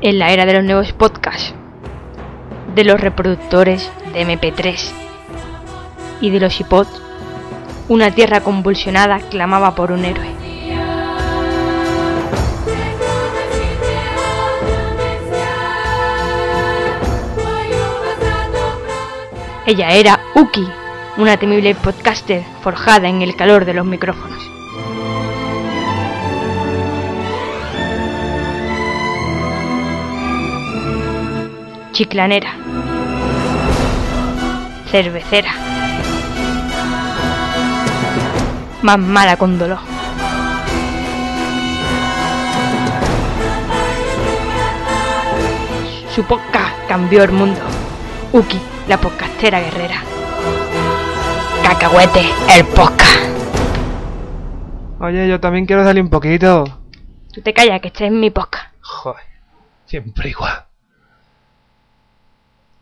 en la era de los nuevos podcasts, de los reproductores de MP3 y de los iPods, una tierra convulsionada clamaba por un héroe. Ella era Uki, una temible podcaster forjada en el calor de los micrófonos. Chiclanera. Cervecera. Más mala con dolor. Su podcast cambió el mundo. Uki, la podcastera guerrera. Cacahuete, el podcast. Oye, yo también quiero salir un poquito. Tú te callas que estés en mi podcast. Joder, siempre igual.